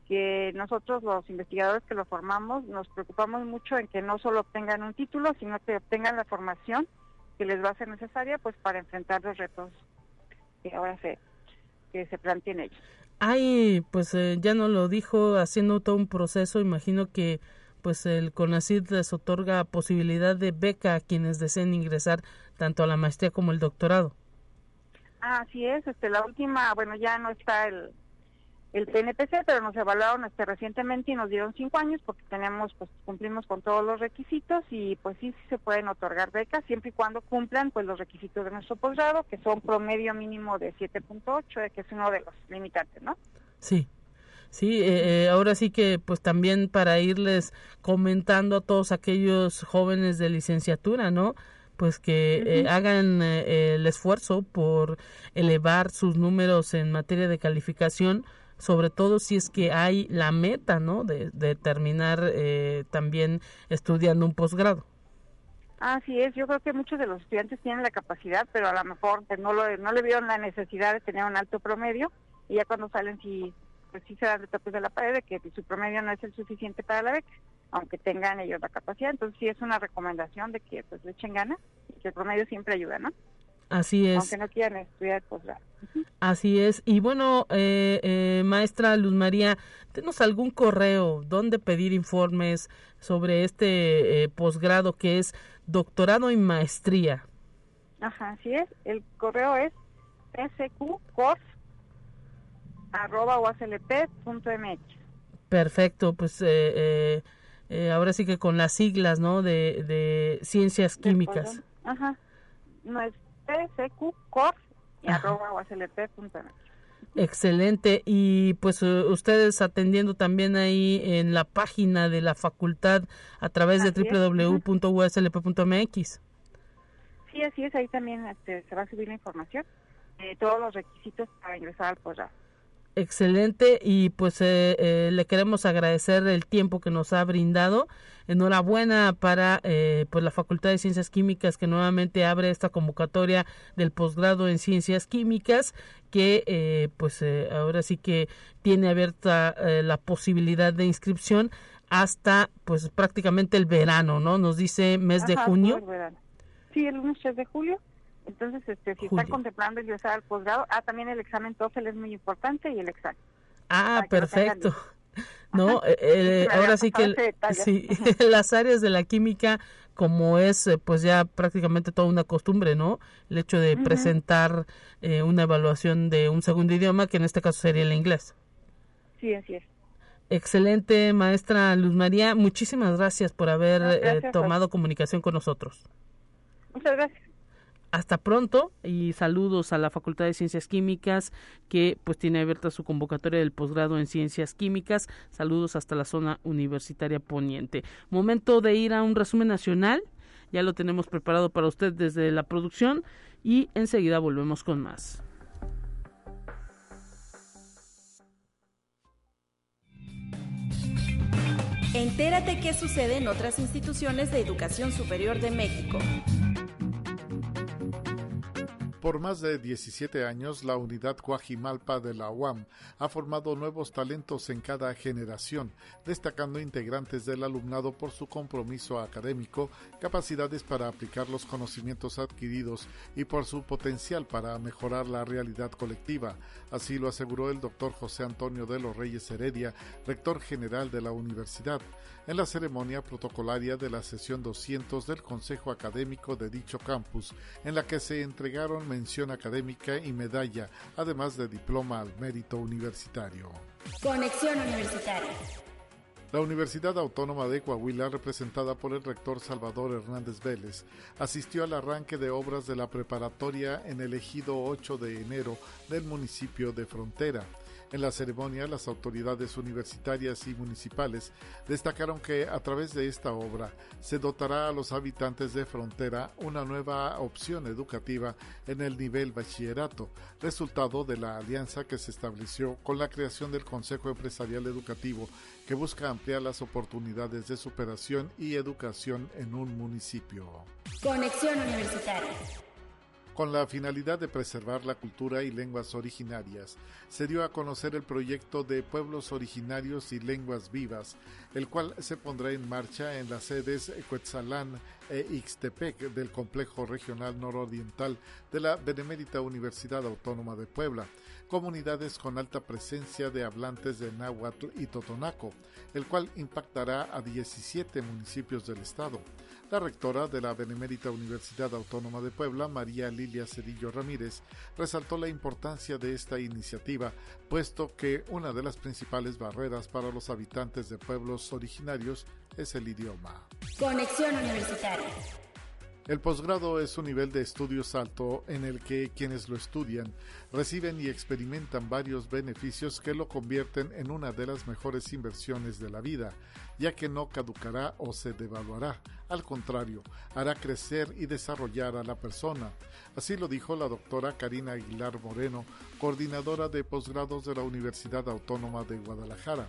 [SPEAKER 8] que nosotros los investigadores que lo formamos nos preocupamos mucho en que no solo obtengan un título, sino que obtengan la formación que les va a ser necesaria pues para enfrentar los retos que ahora se, que se planteen ellos.
[SPEAKER 2] Hay, pues eh, ya no lo dijo, haciendo todo un proceso, imagino que pues el CONACYT les otorga posibilidad de beca a quienes deseen ingresar tanto a la maestría como el doctorado.
[SPEAKER 8] Así es, este, la última, bueno, ya no está el, el PNPC, pero nos evaluaron este recientemente y nos dieron cinco años porque tenemos, pues cumplimos con todos los requisitos y pues sí, sí se pueden otorgar becas siempre y cuando cumplan pues los requisitos de nuestro posgrado, que son promedio mínimo de 7.8, eh, que es uno de los limitantes, ¿no?
[SPEAKER 2] Sí. Sí, eh, eh, ahora sí que pues también para irles comentando a todos aquellos jóvenes de licenciatura, ¿no? pues que hagan el esfuerzo por elevar sus números en materia de calificación sobre todo si es que hay la meta, ¿no? De, terminar eh, también estudiando un posgrado.
[SPEAKER 8] Así es, yo creo que muchos de los estudiantes tienen la capacidad, pero a lo mejor pues, no, lo, no le vieron la necesidad de tener un alto promedio y ya cuando salen sí, pues sí se dan de topes de la pared de que su promedio no es el suficiente para la beca, aunque tengan ellos la capacidad. Entonces sí es una recomendación de que pues le echen ganas y que el promedio siempre ayuda, ¿no?
[SPEAKER 2] Así es.
[SPEAKER 8] Aunque no quieran estudiar posgrado.
[SPEAKER 2] Así es. Y bueno, eh, eh, maestra Luz María, ¿tenemos algún correo donde pedir informes sobre este eh, posgrado que es doctorado y maestría?
[SPEAKER 8] Ajá, así es. El correo es sqcors.mx.
[SPEAKER 2] Perfecto, pues eh, ahora sí que con las siglas, ¿no? De, de ciencias químicas.
[SPEAKER 8] Ajá. No es
[SPEAKER 2] Excelente. Y pues eh, ustedes atendiendo también ahí en la página de la facultad a través de www.uslp.mx.
[SPEAKER 8] Sí, así es. Ahí también este, se va a subir la información de todos los requisitos para ingresar al posgrado.
[SPEAKER 2] Excelente y pues eh, eh, le queremos agradecer el tiempo que nos ha brindado. Enhorabuena para eh, pues la Facultad de Ciencias Químicas que nuevamente abre esta convocatoria del posgrado en Ciencias Químicas que pues ahora sí que tiene abierta la posibilidad de inscripción hasta pues prácticamente el verano, ¿no? Nos dice mes de junio.
[SPEAKER 8] Sí, el mes de julio entonces, este, si están contemplando ingresar al posgrado, ah, también el examen TOEFL es muy importante y el examen.
[SPEAKER 2] Ah, perfecto. No, eh, eh, ahora sí que sí, las áreas de la química, como es eh, pues ya prácticamente toda una costumbre, ¿no? El hecho de presentar una evaluación de un segundo idioma, que en este caso sería el inglés.
[SPEAKER 8] Sí, así es.
[SPEAKER 2] Excelente, maestra Luz María. Muchísimas gracias por haber tomado comunicación con nosotros.
[SPEAKER 8] Muchas gracias
[SPEAKER 2] hasta pronto y saludos a la Facultad de Ciencias Químicas que pues tiene abierta su convocatoria del posgrado en Ciencias Químicas. Saludos hasta la zona universitaria poniente. Momento de ir a un resumen nacional. Ya lo tenemos preparado para usted desde la producción y enseguida volvemos con más.
[SPEAKER 3] Entérate qué sucede en otras instituciones de educación superior de México.
[SPEAKER 9] Por más de 17 años, la unidad Cuajimalpa de la UAM ha formado nuevos talentos en cada generación, destacando integrantes del alumnado por su compromiso académico, capacidades para aplicar los conocimientos adquiridos y por su potencial para mejorar la realidad colectiva. Así lo aseguró el doctor José Antonio de los Reyes Heredia, rector general de la universidad en la ceremonia protocolaria de la sesión 200 del Consejo Académico de dicho campus, en la que se entregaron mención académica y medalla, además de diploma al mérito universitario.
[SPEAKER 3] Conexión Universitaria.
[SPEAKER 9] La Universidad Autónoma de Coahuila, representada por el rector Salvador Hernández Vélez, asistió al arranque de obras de la preparatoria en el ejido 8 de enero del municipio de Frontera. En la ceremonia, las autoridades universitarias y municipales destacaron que a través de esta obra se dotará a los habitantes de frontera una nueva opción educativa en el nivel bachillerato, resultado de la alianza que se estableció con la creación del Consejo Empresarial Educativo que busca ampliar las oportunidades de superación y educación en un municipio.
[SPEAKER 3] Conexión Universitaria.
[SPEAKER 9] Con la finalidad de preservar la cultura y lenguas originarias, se dio a conocer el proyecto de Pueblos Originarios y Lenguas Vivas, el cual se pondrá en marcha en las sedes Cuetzalán e Ixtepec del Complejo Regional Nororiental de la Benemérita Universidad Autónoma de Puebla, comunidades con alta presencia de hablantes de náhuatl y totonaco, el cual impactará a 17 municipios del estado. La rectora de la Benemérita Universidad Autónoma de Puebla, María Lilia Cedillo Ramírez, resaltó la importancia de esta iniciativa, puesto que una de las principales barreras para los habitantes de pueblos originarios es el idioma.
[SPEAKER 3] Conexión Universitaria.
[SPEAKER 9] El posgrado es un nivel de estudios alto en el que quienes lo estudian reciben y experimentan varios beneficios que lo convierten en una de las mejores inversiones de la vida, ya que no caducará o se devaluará. Al contrario, hará crecer y desarrollar a la persona. Así lo dijo la doctora Karina Aguilar Moreno, coordinadora de posgrados de la Universidad Autónoma de Guadalajara.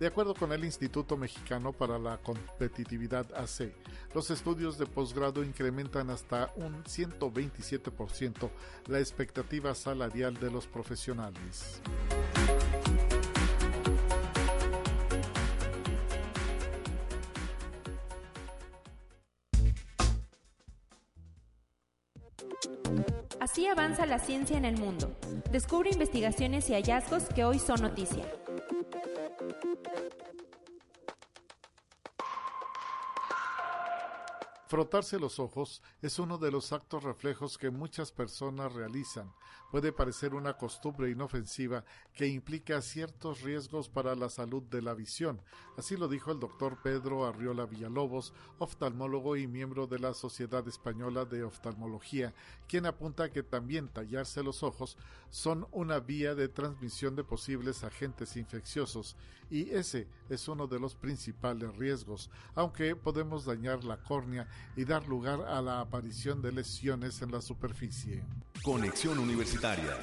[SPEAKER 9] De acuerdo con el Instituto Mexicano para la Competitividad AC, los estudios de posgrado incrementan hasta un 127% la expectativa salarial de los profesionales.
[SPEAKER 3] Así avanza la ciencia en el mundo. Descubre investigaciones y hallazgos que hoy son noticia.
[SPEAKER 9] Frotarse los ojos es uno de los actos reflejos que muchas personas realizan. Puede parecer una costumbre inofensiva que implica ciertos riesgos para la salud de la visión. Así lo dijo el doctor Pedro Arriola Villalobos, oftalmólogo y miembro de la Sociedad Española de Oftalmología, quien apunta que también tallarse los ojos son una vía de transmisión de posibles agentes infecciosos y ese es uno de los principales riesgos, aunque podemos dañar la córnea y dar lugar a la aparición de lesiones en la superficie.
[SPEAKER 1] Conexión Universitaria.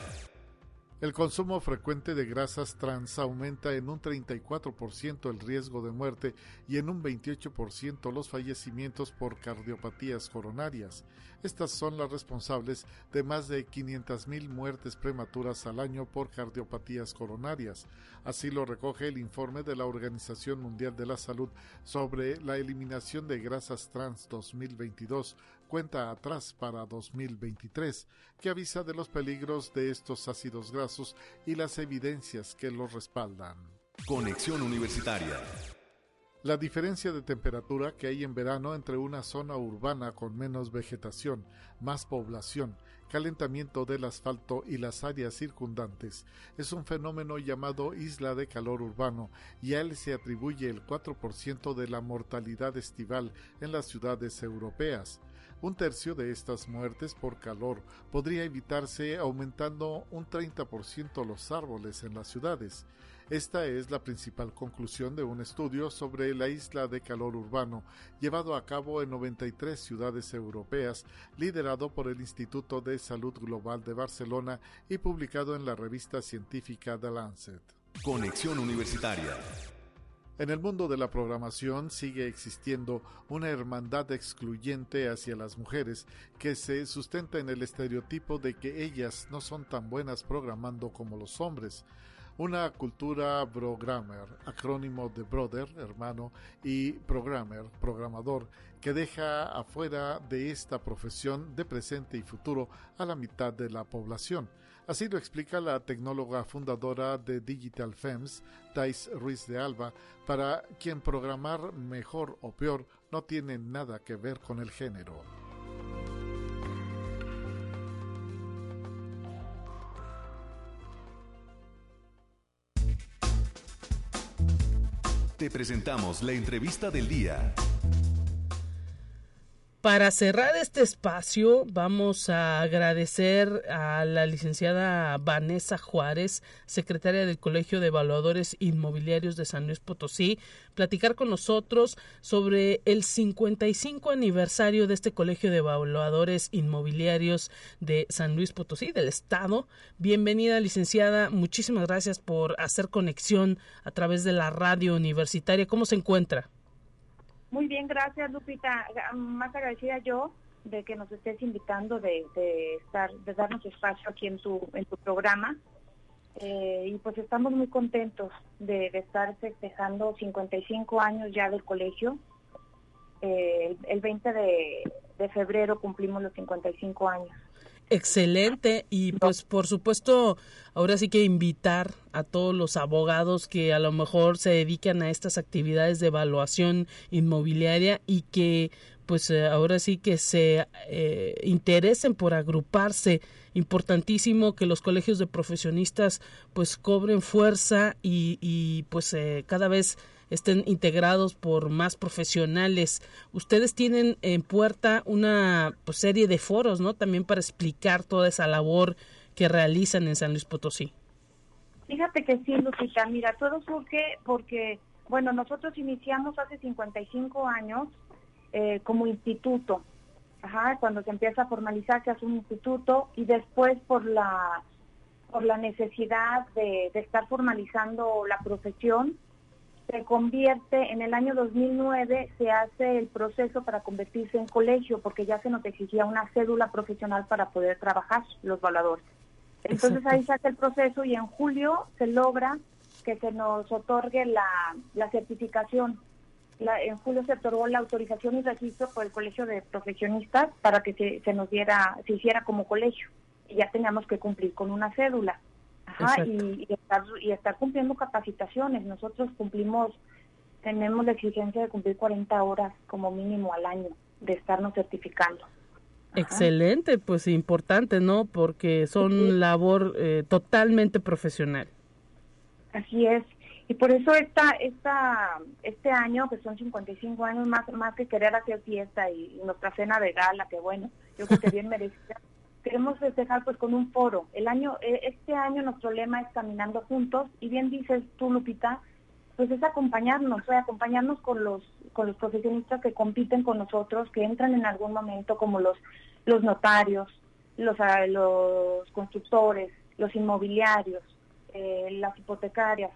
[SPEAKER 9] El consumo frecuente de grasas trans aumenta en un 34% el riesgo de muerte y en un 28% los fallecimientos por cardiopatías coronarias. Estas son las responsables de más de 500.000 muertes prematuras al año por cardiopatías coronarias. Así lo recoge el informe de la Organización Mundial de la Salud sobre la eliminación de grasas trans 2022, cuenta atrás para 2023, que avisa de los peligros de estos ácidos grasos y las evidencias que los respaldan.
[SPEAKER 1] Conexión Universitaria.
[SPEAKER 9] La diferencia de temperatura que hay en verano entre una zona urbana con menos vegetación, más población, calentamiento del asfalto y las áreas circundantes es un fenómeno llamado isla de calor urbano y a él se atribuye el 4% de la mortalidad estival en las ciudades europeas. Un tercio de estas muertes por calor podría evitarse aumentando un 30% los árboles en las ciudades. Esta es la principal conclusión de un estudio sobre la isla de calor urbano llevado a cabo en 93 ciudades europeas, liderado por el Instituto de Salud Global de Barcelona y publicado en la revista científica The Lancet.
[SPEAKER 1] Conexión Universitaria.
[SPEAKER 9] En el mundo de la programación sigue existiendo una hermandad excluyente hacia las mujeres que se sustenta en el estereotipo de que ellas no son tan buenas programando como los hombres. Una cultura programmer, acrónimo de brother, hermano, y programmer, programador, que deja afuera de esta profesión de presente y futuro a la mitad de la población. Así lo explica la tecnóloga fundadora de Digital Femmes, Thais Ruiz de Alba, para quien programar mejor o peor no tiene nada que ver con el género.
[SPEAKER 1] Te presentamos la entrevista del día.
[SPEAKER 2] Para cerrar este espacio, vamos a agradecer a la licenciada Vanessa Juárez, secretaria del Colegio de Evaluadores Inmobiliarios de San Luis Potosí, platicar con nosotros sobre el 55 aniversario de este Colegio de Evaluadores Inmobiliarios de San Luis Potosí, del Estado. Bienvenida, licenciada. Muchísimas gracias por hacer conexión a través de la radio universitaria. ¿Cómo se encuentra?
[SPEAKER 4] Muy bien, gracias Lupita. Más agradecida yo de que nos estés invitando de, estar, de darnos espacio aquí en tu, en tu programa. Eh, y pues estamos muy contentos de, estar festejando 55 años ya del colegio. Eh, el, 20 de, de febrero cumplimos los 55 años.
[SPEAKER 2] Excelente y pues por supuesto ahora sí que invitar a todos los abogados que a lo mejor se dedican a estas actividades de evaluación inmobiliaria y que pues eh, ahora sí que se eh, interesen por agruparse. Importantísimo que los colegios de profesionistas pues cobren fuerza y, y pues eh, cada vez estén integrados por más profesionales. Ustedes tienen en puerta una pues, serie de foros, ¿no? También para explicar toda esa labor que realizan en San Luis Potosí.
[SPEAKER 4] Fíjate que sí, Lucita. Mira, todo surge porque, bueno, nosotros iniciamos hace 55 años eh, como instituto. Ajá, cuando se empieza a formalizar se hace un instituto y después por la por la necesidad de, de estar formalizando la profesión, se convierte, en el año 2009 se hace el proceso para convertirse en colegio porque ya se nos exigía una cédula profesional para poder trabajar los valores. Entonces ahí se hace el proceso y en julio se logra que se nos otorgue la, certificación. en julio se otorgó la autorización y registro por el Colegio de Profesionistas para que se, se nos diera, se hiciera como colegio. Y ya teníamos que cumplir con una cédula y, estar, y estar cumpliendo capacitaciones. Nosotros cumplimos, tenemos la exigencia de cumplir 40 horas como mínimo al año de estarnos certificando.
[SPEAKER 2] Excelente, pues importante, ¿no? Porque son labor eh, totalmente profesional.
[SPEAKER 4] Así es. Y por eso esta, esta, este año, que son 55 años, más, más que querer hacer fiesta y, nuestra cena de gala, que bueno, yo creo que bien merecida, queremos festejar pues con un foro. El año, e, este año nuestro lema es caminando juntos y bien dices tú Lupita, pues es acompañarnos, o acompañarnos con los con los profesionistas que compiten con nosotros, que entran en algún momento como los los notarios, los ah, los constructores, los inmobiliarios, eh, las hipotecarias.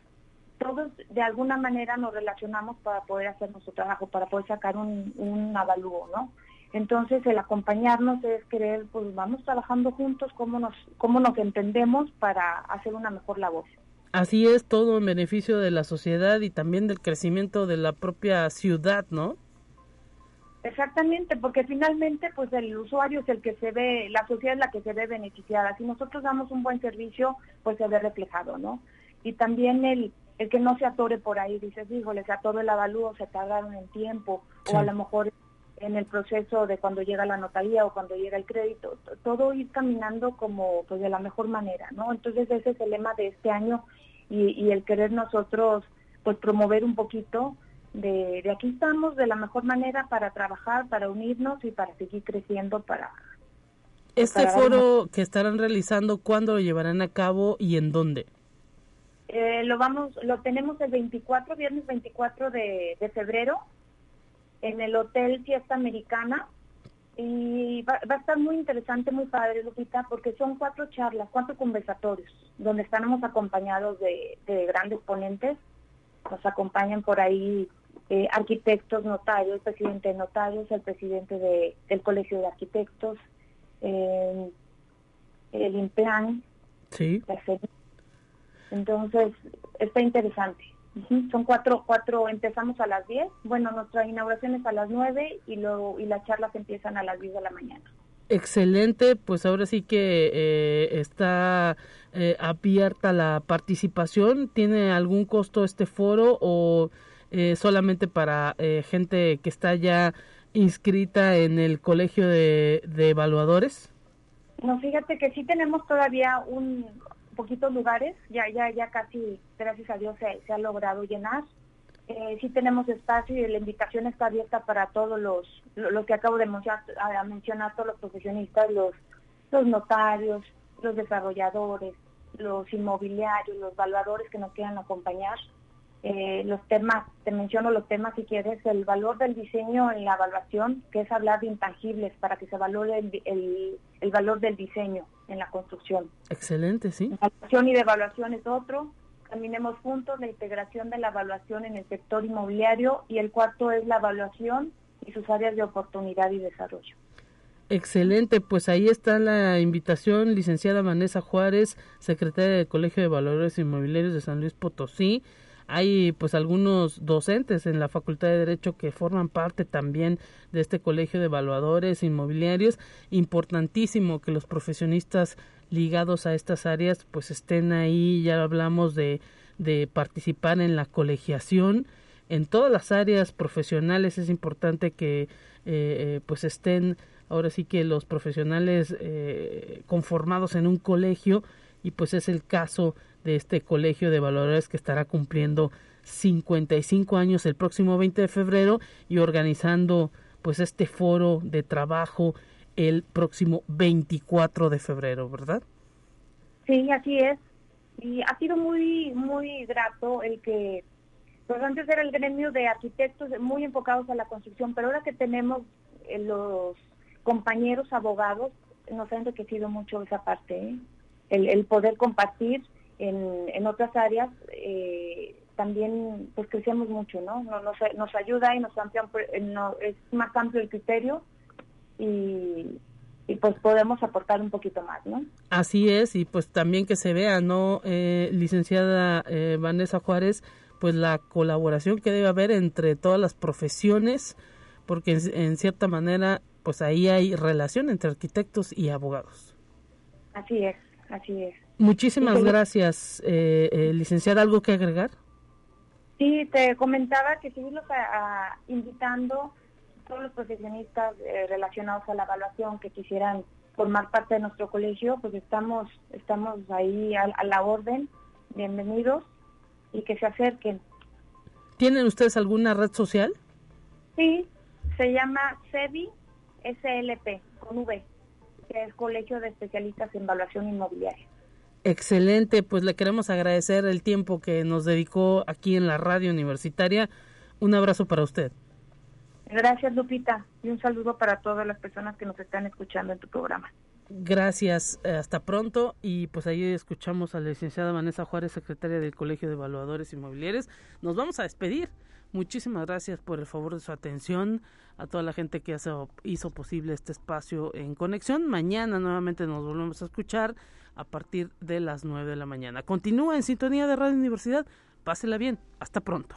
[SPEAKER 4] Todos de alguna manera nos relacionamos para poder hacer nuestro trabajo, para poder sacar un, un avalúo, ¿no? Entonces el acompañarnos es querer, pues vamos trabajando juntos, cómo nos, cómo nos entendemos para hacer una mejor labor.
[SPEAKER 2] Así es, todo en beneficio de la sociedad y también del crecimiento de la propia ciudad, ¿no?
[SPEAKER 4] Exactamente, porque finalmente pues el usuario es el que se ve, la sociedad es la que se ve beneficiada. Si nosotros damos un buen servicio, pues se ve reflejado, ¿no? Y también el, el que no se atore por ahí, dices, híjole, se atoró el avalúo, se tardaron en tiempo, o a lo mejor en el proceso de cuando llega la notaría o cuando llega el crédito, todo ir caminando como pues de la mejor manera, ¿no? Entonces ese es el lema de este año y, el querer nosotros pues promover un poquito de, de aquí estamos de la mejor manera para trabajar, para unirnos y para seguir creciendo para...
[SPEAKER 2] Este foro que estarán realizando, ¿cuándo lo llevarán a cabo y en dónde?
[SPEAKER 4] Eh, lo vamos, lo tenemos el 24, viernes 24 de, de febrero en el Hotel Fiesta Americana y va, a estar muy interesante, muy padre, Lupita, porque son cuatro charlas, cuatro conversatorios, donde estamos acompañados de, grandes ponentes. Nos acompañan por ahí eh, arquitectos, notarios, el presidente de notarios, el presidente de, del Colegio de Arquitectos, eh, el IMPLAN.
[SPEAKER 2] Sí.
[SPEAKER 4] Entonces, está interesante. Son cuatro, cuatro, empezamos a las 10. Bueno, nuestra inauguración es a las 9 y, luego, y las charlas empiezan a las 10 de la mañana.
[SPEAKER 2] Excelente, pues ahora sí que eh, está eh, abierta la participación. ¿Tiene algún costo este foro o eh, solamente para gente que está ya inscrita en el colegio de, de evaluadores?
[SPEAKER 4] No, fíjate que sí tenemos todavía un, poquitos lugares, ya ya ya casi, gracias a Dios, se, ha logrado llenar. eh, sí tenemos espacio y la invitación está abierta para todos los, lo, que acabo de mencionar, mencionar, todos los profesionistas, los, los notarios, los desarrolladores, los inmobiliarios, los valores que nos quieran acompañar. Eh, los temas, te menciono los temas si quieres, el valor del diseño en la evaluación, que es hablar de intangibles para que se valore el, el, valor del diseño en la construcción.
[SPEAKER 2] Excelente, sí.
[SPEAKER 4] Evaluación y de evaluación es otro. Caminemos juntos la integración de la evaluación en el sector inmobiliario y el cuarto es la evaluación y sus áreas de oportunidad y desarrollo.
[SPEAKER 2] Excelente, pues ahí está la invitación, licenciada Vanessa Juárez, secretaria del Colegio de Valores Inmobiliarios de San Luis Potosí. Hay pues algunos docentes en la Facultad de Derecho que forman parte también de este Colegio de Evaluadores Inmobiliarios. Importantísimo que los profesionistas ligados a estas áreas pues estén ahí, ya hablamos de, de participar en la colegiación. En todas las áreas profesionales es importante que eh, eh, pues estén ahora sí que los profesionales eh, conformados en un colegio y pues es el caso de este colegio de valores que estará cumpliendo 55 años el próximo 20 de febrero y organizando pues este foro de trabajo el próximo 24 de febrero, ¿verdad?
[SPEAKER 4] Sí, así es. Y ha sido muy muy grato el que pues antes era el gremio de arquitectos muy enfocados a la construcción, pero ahora que tenemos eh, los compañeros abogados nos ha enriquecido mucho esa parte, ¿eh? el, poder compartir en, en otras áreas, eh, también pues crecemos mucho, ¿no? Nos, nos, ayuda y nos amplia, es más amplio el criterio y, y pues podemos aportar un poquito más, ¿no?
[SPEAKER 2] Así es, y pues también que se vea, ¿no? Eh, licenciada Vanessa Juárez, pues la colaboración que debe haber entre todas las profesiones, porque en cierta manera pues ahí hay relación entre arquitectos y abogados.
[SPEAKER 4] Así es, así es.
[SPEAKER 2] Muchísimas gracias, eh, eh, licenciada. ¿Algo que agregar?
[SPEAKER 4] Sí, te comentaba que seguimos a, invitando a todos los profesionistas eh, relacionados a la evaluación que quisieran formar parte de nuestro colegio, pues estamos, estamos ahí a, a la orden. Bienvenidos y que se acerquen.
[SPEAKER 2] ¿Tienen ustedes alguna red social?
[SPEAKER 4] Sí, se llama CEBI SLP, con V, que es Colegio de Especialistas en Evaluación Inmobiliaria.
[SPEAKER 2] Excelente, pues le queremos agradecer el tiempo que nos dedicó aquí en la radio universitaria. Un abrazo para usted.
[SPEAKER 4] Gracias, Lupita, y un saludo para todas las personas que nos están escuchando en tu programa.
[SPEAKER 2] Gracias, eh, hasta pronto. Y pues ahí escuchamos a la licenciada Vanessa Juárez, secretaria del Colegio de Evaluadores Inmobiliarios. Nos vamos a despedir. Muchísimas gracias por el favor de su atención, a toda la gente que hizo posible este espacio en conexión. Mañana nuevamente nos volvemos a escuchar a partir de las 9 de la mañana. Continúa en sintonía de Radio Universidad. Pásela bien. Hasta pronto.